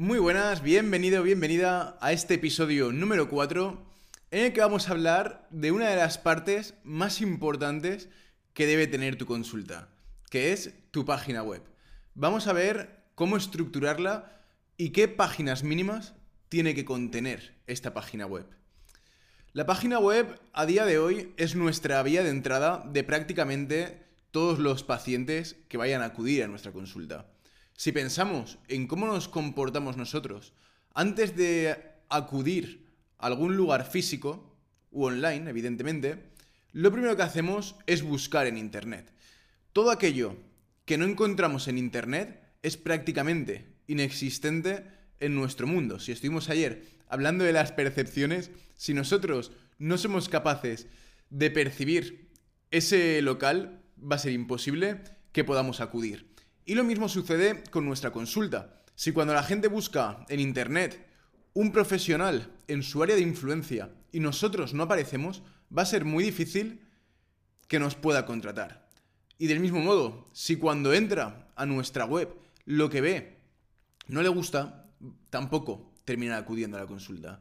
Muy buenas, bienvenido, bienvenida a este episodio número 4 en el que vamos a hablar de una de las partes más importantes que debe tener tu consulta, que es tu página web. Vamos a ver cómo estructurarla y qué páginas mínimas tiene que contener esta página web. La página web a día de hoy es nuestra vía de entrada de prácticamente todos los pacientes que vayan a acudir a nuestra consulta. Si pensamos en cómo nos comportamos nosotros antes de acudir a algún lugar físico u online, evidentemente, lo primero que hacemos es buscar en Internet. Todo aquello que no encontramos en Internet es prácticamente inexistente en nuestro mundo. Si estuvimos ayer hablando de las percepciones, si nosotros no somos capaces de percibir ese local, va a ser imposible que podamos acudir. Y lo mismo sucede con nuestra consulta. Si cuando la gente busca en Internet un profesional en su área de influencia y nosotros no aparecemos, va a ser muy difícil que nos pueda contratar. Y del mismo modo, si cuando entra a nuestra web lo que ve no le gusta, tampoco termina acudiendo a la consulta.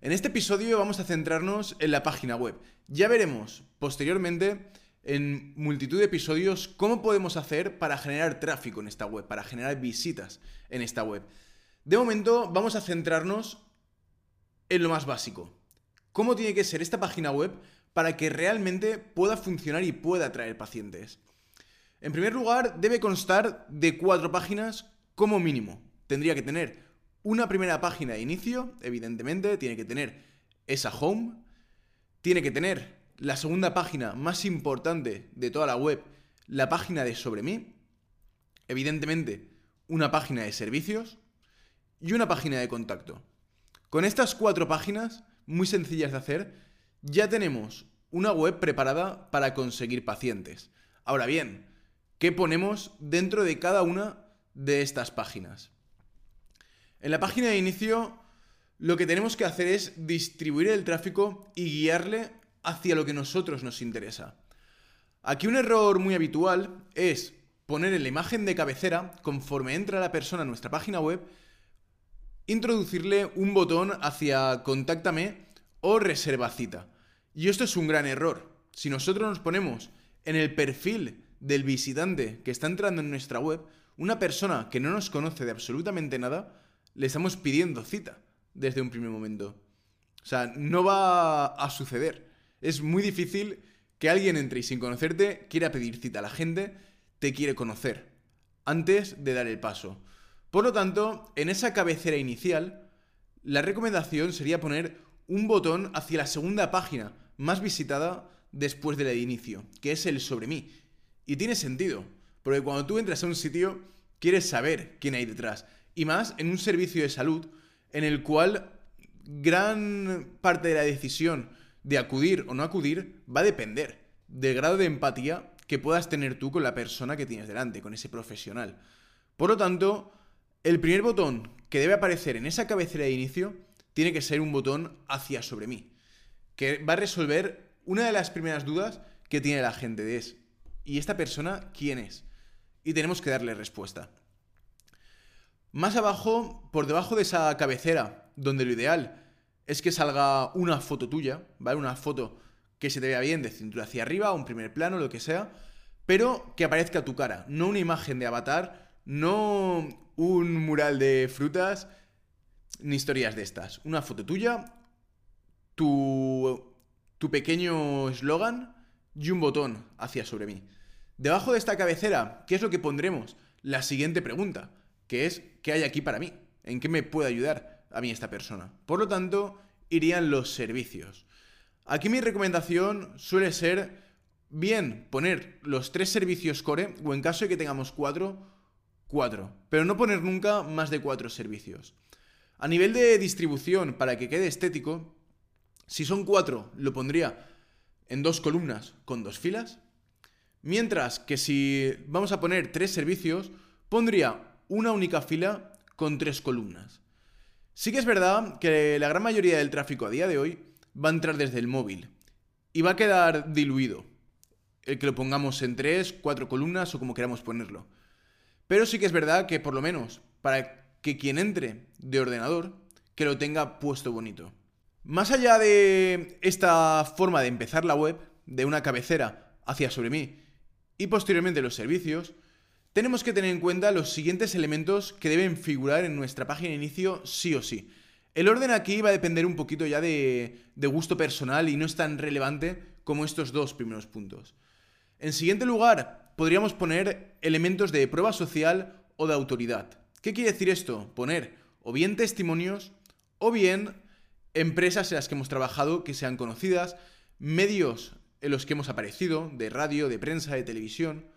En este episodio vamos a centrarnos en la página web. Ya veremos posteriormente en multitud de episodios cómo podemos hacer para generar tráfico en esta web, para generar visitas en esta web. De momento vamos a centrarnos en lo más básico. ¿Cómo tiene que ser esta página web para que realmente pueda funcionar y pueda atraer pacientes? En primer lugar, debe constar de cuatro páginas como mínimo. Tendría que tener una primera página de inicio, evidentemente, tiene que tener esa home, tiene que tener la segunda página más importante de toda la web, la página de sobre mí, evidentemente una página de servicios y una página de contacto. Con estas cuatro páginas, muy sencillas de hacer, ya tenemos una web preparada para conseguir pacientes. Ahora bien, ¿qué ponemos dentro de cada una de estas páginas? En la página de inicio, lo que tenemos que hacer es distribuir el tráfico y guiarle hacia lo que nosotros nos interesa. Aquí un error muy habitual es poner en la imagen de cabecera, conforme entra la persona a nuestra página web, introducirle un botón hacia contáctame o reserva cita. Y esto es un gran error. Si nosotros nos ponemos en el perfil del visitante que está entrando en nuestra web, una persona que no nos conoce de absolutamente nada, le estamos pidiendo cita desde un primer momento. O sea, no va a suceder. Es muy difícil que alguien entre y sin conocerte quiera pedir cita. La gente te quiere conocer antes de dar el paso. Por lo tanto, en esa cabecera inicial, la recomendación sería poner un botón hacia la segunda página más visitada después de la de inicio, que es el sobre mí. Y tiene sentido, porque cuando tú entras a un sitio, quieres saber quién hay detrás. Y más en un servicio de salud en el cual gran parte de la decisión de acudir o no acudir va a depender del grado de empatía que puedas tener tú con la persona que tienes delante, con ese profesional. Por lo tanto, el primer botón que debe aparecer en esa cabecera de inicio tiene que ser un botón hacia sobre mí, que va a resolver una de las primeras dudas que tiene la gente de es, ¿y esta persona quién es? Y tenemos que darle respuesta. Más abajo, por debajo de esa cabecera, donde lo ideal es que salga una foto tuya, ¿vale? Una foto que se te vea bien de cintura hacia arriba, un primer plano, lo que sea, pero que aparezca tu cara, no una imagen de avatar, no un mural de frutas, ni historias de estas. Una foto tuya, tu, tu pequeño eslogan y un botón hacia sobre mí. Debajo de esta cabecera, ¿qué es lo que pondremos? La siguiente pregunta, que es, ¿qué hay aquí para mí? ¿En qué me puede ayudar? A mí esta persona. Por lo tanto, irían los servicios. Aquí mi recomendación suele ser bien poner los tres servicios core o en caso de que tengamos cuatro, cuatro. Pero no poner nunca más de cuatro servicios. A nivel de distribución, para que quede estético, si son cuatro, lo pondría en dos columnas con dos filas. Mientras que si vamos a poner tres servicios, pondría una única fila con tres columnas. Sí que es verdad que la gran mayoría del tráfico a día de hoy va a entrar desde el móvil y va a quedar diluido. El que lo pongamos en tres, cuatro columnas o como queramos ponerlo. Pero sí que es verdad que por lo menos para que quien entre de ordenador, que lo tenga puesto bonito. Más allá de esta forma de empezar la web, de una cabecera hacia sobre mí y posteriormente los servicios, tenemos que tener en cuenta los siguientes elementos que deben figurar en nuestra página de inicio sí o sí. El orden aquí va a depender un poquito ya de, de gusto personal y no es tan relevante como estos dos primeros puntos. En siguiente lugar, podríamos poner elementos de prueba social o de autoridad. ¿Qué quiere decir esto? Poner o bien testimonios o bien empresas en las que hemos trabajado que sean conocidas, medios en los que hemos aparecido, de radio, de prensa, de televisión,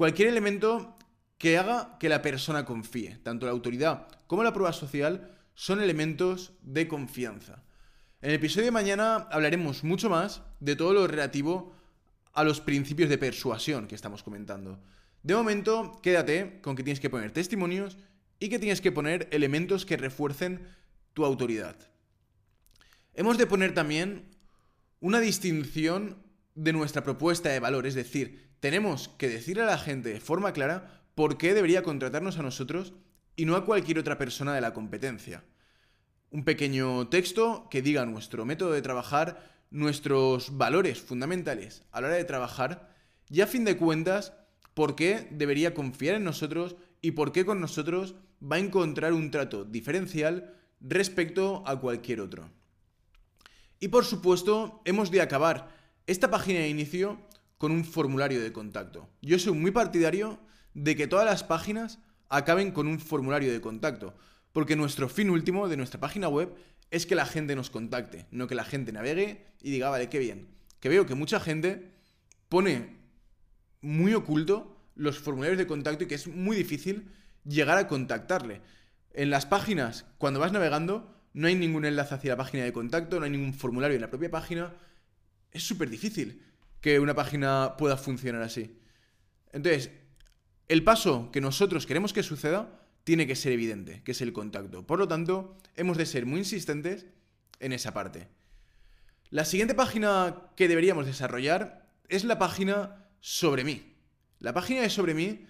cualquier elemento que haga que la persona confíe. Tanto la autoridad como la prueba social son elementos de confianza. En el episodio de mañana hablaremos mucho más de todo lo relativo a los principios de persuasión que estamos comentando. De momento, quédate con que tienes que poner testimonios y que tienes que poner elementos que refuercen tu autoridad. Hemos de poner también una distinción de nuestra propuesta de valor, es decir, tenemos que decirle a la gente de forma clara por qué debería contratarnos a nosotros y no a cualquier otra persona de la competencia. Un pequeño texto que diga nuestro método de trabajar, nuestros valores fundamentales a la hora de trabajar y a fin de cuentas por qué debería confiar en nosotros y por qué con nosotros va a encontrar un trato diferencial respecto a cualquier otro. Y por supuesto, hemos de acabar esta página de inicio con un formulario de contacto. Yo soy muy partidario de que todas las páginas acaben con un formulario de contacto, porque nuestro fin último de nuestra página web es que la gente nos contacte, no que la gente navegue y diga, vale, qué bien. Que veo que mucha gente pone muy oculto los formularios de contacto y que es muy difícil llegar a contactarle. En las páginas, cuando vas navegando, no hay ningún enlace hacia la página de contacto, no hay ningún formulario en la propia página. Es súper difícil que una página pueda funcionar así. Entonces, el paso que nosotros queremos que suceda tiene que ser evidente, que es el contacto. Por lo tanto, hemos de ser muy insistentes en esa parte. La siguiente página que deberíamos desarrollar es la página sobre mí. La página de sobre mí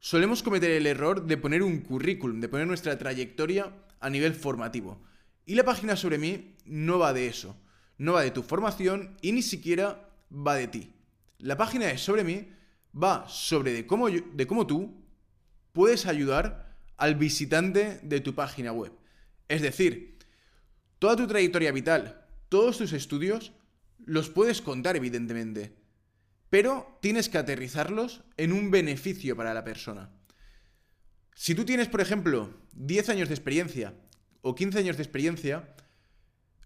solemos cometer el error de poner un currículum, de poner nuestra trayectoria a nivel formativo. Y la página sobre mí no va de eso. No va de tu formación y ni siquiera va de ti. La página de sobre mí va sobre de cómo, de cómo tú puedes ayudar al visitante de tu página web. Es decir, toda tu trayectoria vital, todos tus estudios, los puedes contar evidentemente, pero tienes que aterrizarlos en un beneficio para la persona. Si tú tienes, por ejemplo, 10 años de experiencia o 15 años de experiencia,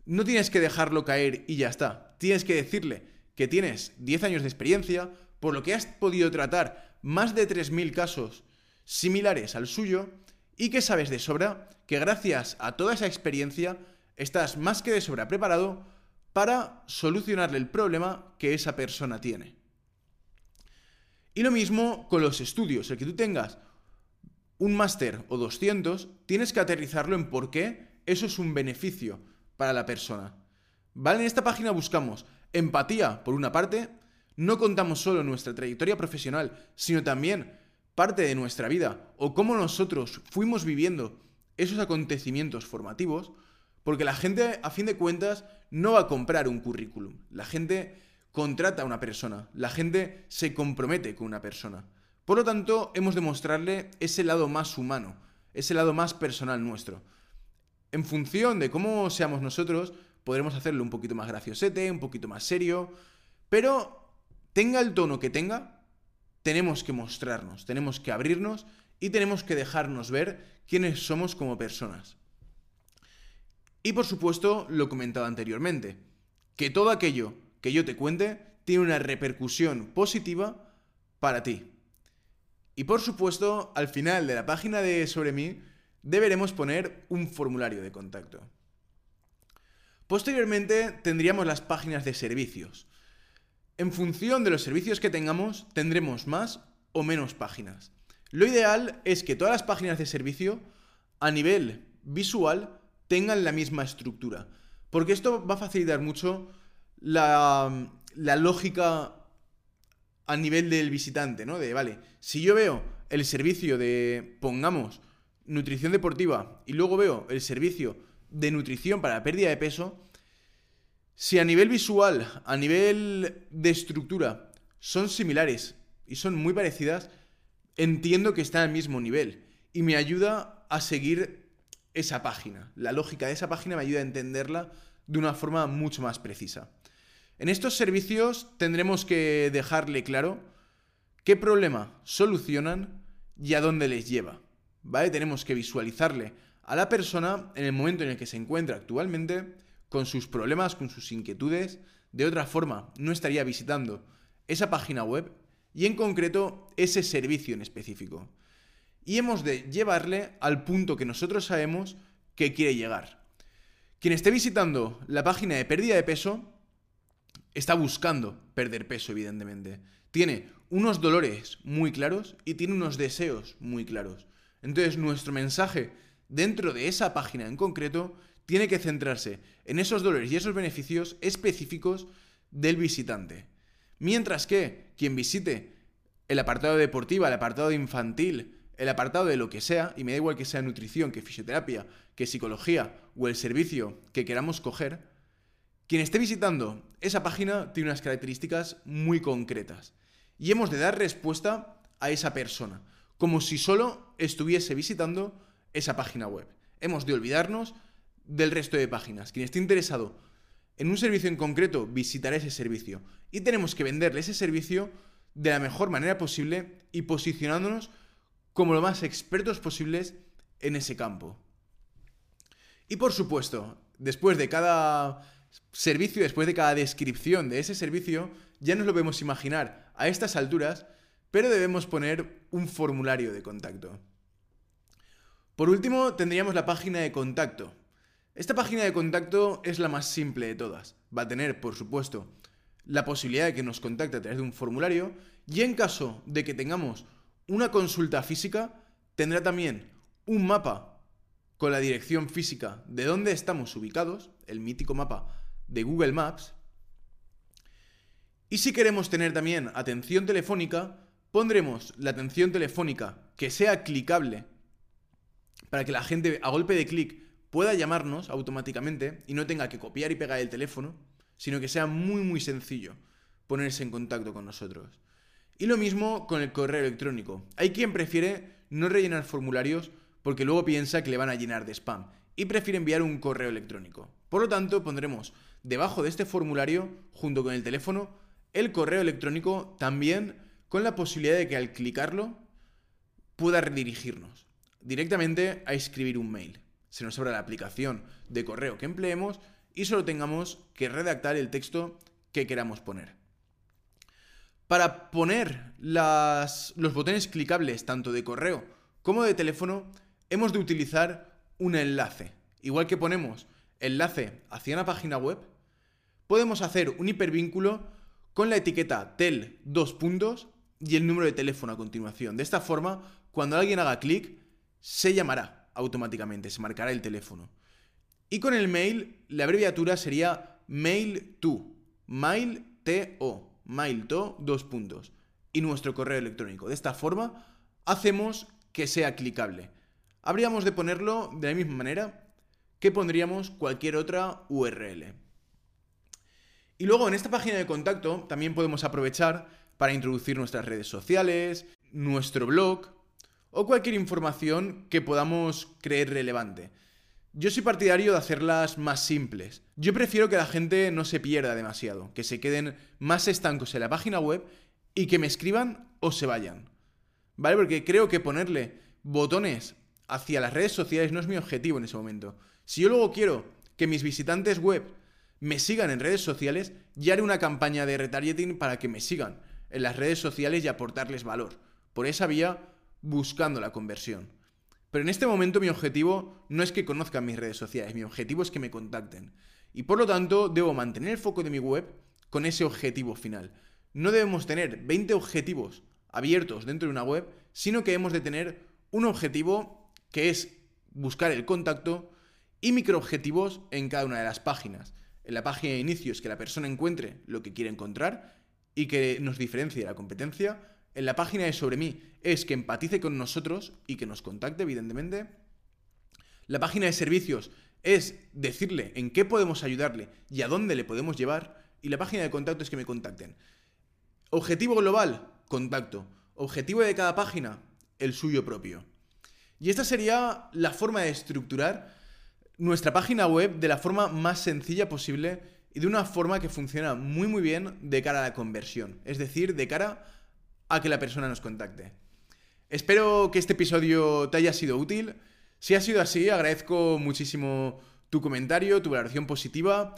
no tienes que dejarlo caer y ya está. Tienes que decirle que tienes 10 años de experiencia, por lo que has podido tratar más de 3.000 casos similares al suyo y que sabes de sobra que gracias a toda esa experiencia estás más que de sobra preparado para solucionarle el problema que esa persona tiene. Y lo mismo con los estudios, el que tú tengas un máster o 200, tienes que aterrizarlo en por qué eso es un beneficio para la persona. ¿Vale? En esta página buscamos empatía, por una parte, no contamos solo nuestra trayectoria profesional, sino también parte de nuestra vida o cómo nosotros fuimos viviendo esos acontecimientos formativos, porque la gente, a fin de cuentas, no va a comprar un currículum. La gente contrata a una persona, la gente se compromete con una persona. Por lo tanto, hemos de mostrarle ese lado más humano, ese lado más personal nuestro. En función de cómo seamos nosotros, podremos hacerlo un poquito más graciosete, un poquito más serio, pero tenga el tono que tenga, tenemos que mostrarnos, tenemos que abrirnos y tenemos que dejarnos ver quiénes somos como personas. Y por supuesto, lo comentado anteriormente, que todo aquello que yo te cuente tiene una repercusión positiva para ti. Y por supuesto, al final de la página de sobre mí, deberemos poner un formulario de contacto. Posteriormente tendríamos las páginas de servicios. En función de los servicios que tengamos, tendremos más o menos páginas. Lo ideal es que todas las páginas de servicio, a nivel visual, tengan la misma estructura. Porque esto va a facilitar mucho la, lógica a nivel del visitante, ¿no? De, vale, si yo veo el servicio de, pongamos, nutrición deportiva y luego veo el servicio de nutrición para pérdida de peso, si a nivel visual, a nivel de estructura, son similares y son muy parecidas, entiendo que está al mismo nivel y me ayuda a seguir esa página. La lógica de esa página me ayuda a entenderla de una forma mucho más precisa. En estos servicios tendremos que dejarle claro qué problema solucionan y a dónde les lleva. ¿Vale? Tenemos que visualizarle a la persona en el momento en el que se encuentra actualmente con sus problemas, con sus inquietudes. De otra forma, no estaría visitando esa página web y en concreto ese servicio en específico. Y hemos de llevarle al punto que nosotros sabemos que quiere llegar. Quien esté visitando la página de pérdida de peso está buscando perder peso, evidentemente. Tiene unos dolores muy claros y tiene unos deseos muy claros. Entonces, nuestro mensaje dentro de esa página en concreto tiene que centrarse en esos dolores y esos beneficios específicos del visitante. Mientras que quien visite el apartado deportivo, el apartado infantil, el apartado de lo que sea, y me da igual que sea nutrición, que fisioterapia, que psicología o el servicio que queramos coger, quien esté visitando esa página tiene unas características muy concretas. Y hemos de dar respuesta a esa persona, como si solo estuviese visitando esa página web. Hemos de olvidarnos del resto de páginas. Quien esté interesado en un servicio en concreto visitará ese servicio y tenemos que venderle ese servicio de la mejor manera posible y posicionándonos como lo más expertos posibles en ese campo. Y por supuesto, después de cada servicio, después de cada descripción de ese servicio, ya nos lo podemos imaginar a estas alturas, pero debemos poner un formulario de contacto. Por último, tendríamos la página de contacto, esta página de contacto es la más simple de todas. Va a tener, por supuesto, la posibilidad de que nos contacte a través de un formulario y en caso de que tengamos una consulta física, tendrá también un mapa con la dirección física de dónde estamos ubicados, el mítico mapa de Google Maps. Y si queremos tener también atención telefónica, pondremos la atención telefónica que sea clicable para que la gente a golpe de clic pueda llamarnos automáticamente y no tenga que copiar y pegar el teléfono, sino que sea muy muy sencillo ponerse en contacto con nosotros. Y lo mismo con el correo electrónico. Hay quien prefiere no rellenar formularios porque luego piensa que le van a llenar de spam y prefiere enviar un correo electrónico. Por lo tanto, pondremos debajo de este formulario, junto con el teléfono, el correo electrónico también con la posibilidad de que al clicarlo pueda redirigirnos directamente a escribir un mail se nos abra la aplicación de correo que empleemos y solo tengamos que redactar el texto que queramos poner. Para poner los botones clicables tanto de correo como de teléfono, hemos de utilizar un enlace. Igual que ponemos enlace hacia una página web, podemos hacer un hipervínculo con la etiqueta tel dos puntos y el número de teléfono a continuación. De esta forma, cuando alguien haga clic, se llamará automáticamente, se marcará el teléfono. Y con el mail, la abreviatura sería mail to, mail to, mail to, dos puntos, y nuestro correo electrónico. De esta forma, hacemos que sea clicable. Habríamos de ponerlo de la misma manera que pondríamos cualquier otra URL. Y luego en esta página de contacto también podemos aprovechar para introducir nuestras redes sociales, nuestro blog, o cualquier información que podamos creer relevante. Yo soy partidario de hacerlas más simples. Yo prefiero que la gente no se pierda demasiado, que se queden más estancos en la página web y que me escriban o se vayan. ¿Vale? Porque creo que ponerle botones hacia las redes sociales no es mi objetivo en ese momento. Si yo luego quiero que mis visitantes web me sigan en redes sociales, ya haré una campaña de retargeting para que me sigan en las redes sociales y aportarles valor. Por esa vía buscando la conversión. Pero en este momento mi objetivo no es que conozcan mis redes sociales, mi objetivo es que me contacten. Y por lo tanto debo mantener el foco de mi web con ese objetivo final. No debemos tener 20 objetivos abiertos dentro de una web, sino que hemos de tener un objetivo que es buscar el contacto y microobjetivos en cada una de las páginas. En la página de inicio es que la persona encuentre lo que quiere encontrar y que nos diferencie de la competencia en la página de Sobre mí es que empatice con nosotros y que nos contacte, evidentemente. La página de servicios es decirle en qué podemos ayudarle y a dónde le podemos llevar. Y la página de contacto es que me contacten. Objetivo global, contacto. Objetivo de cada página, el suyo propio. Y esta sería la forma de estructurar nuestra página web de la forma más sencilla posible y de una forma que funciona muy muy bien de cara a la conversión, es decir, de cara a que la persona nos contacte. Espero que este episodio te haya sido útil. Si ha sido así, agradezco muchísimo tu comentario, tu valoración positiva.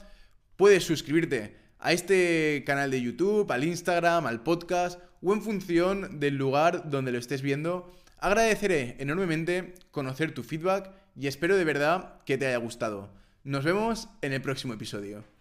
Puedes suscribirte a este canal de YouTube, al Instagram, al podcast o en función del lugar donde lo estés viendo. Agradeceré enormemente conocer tu feedback y espero de verdad que te haya gustado. Nos vemos en el próximo episodio.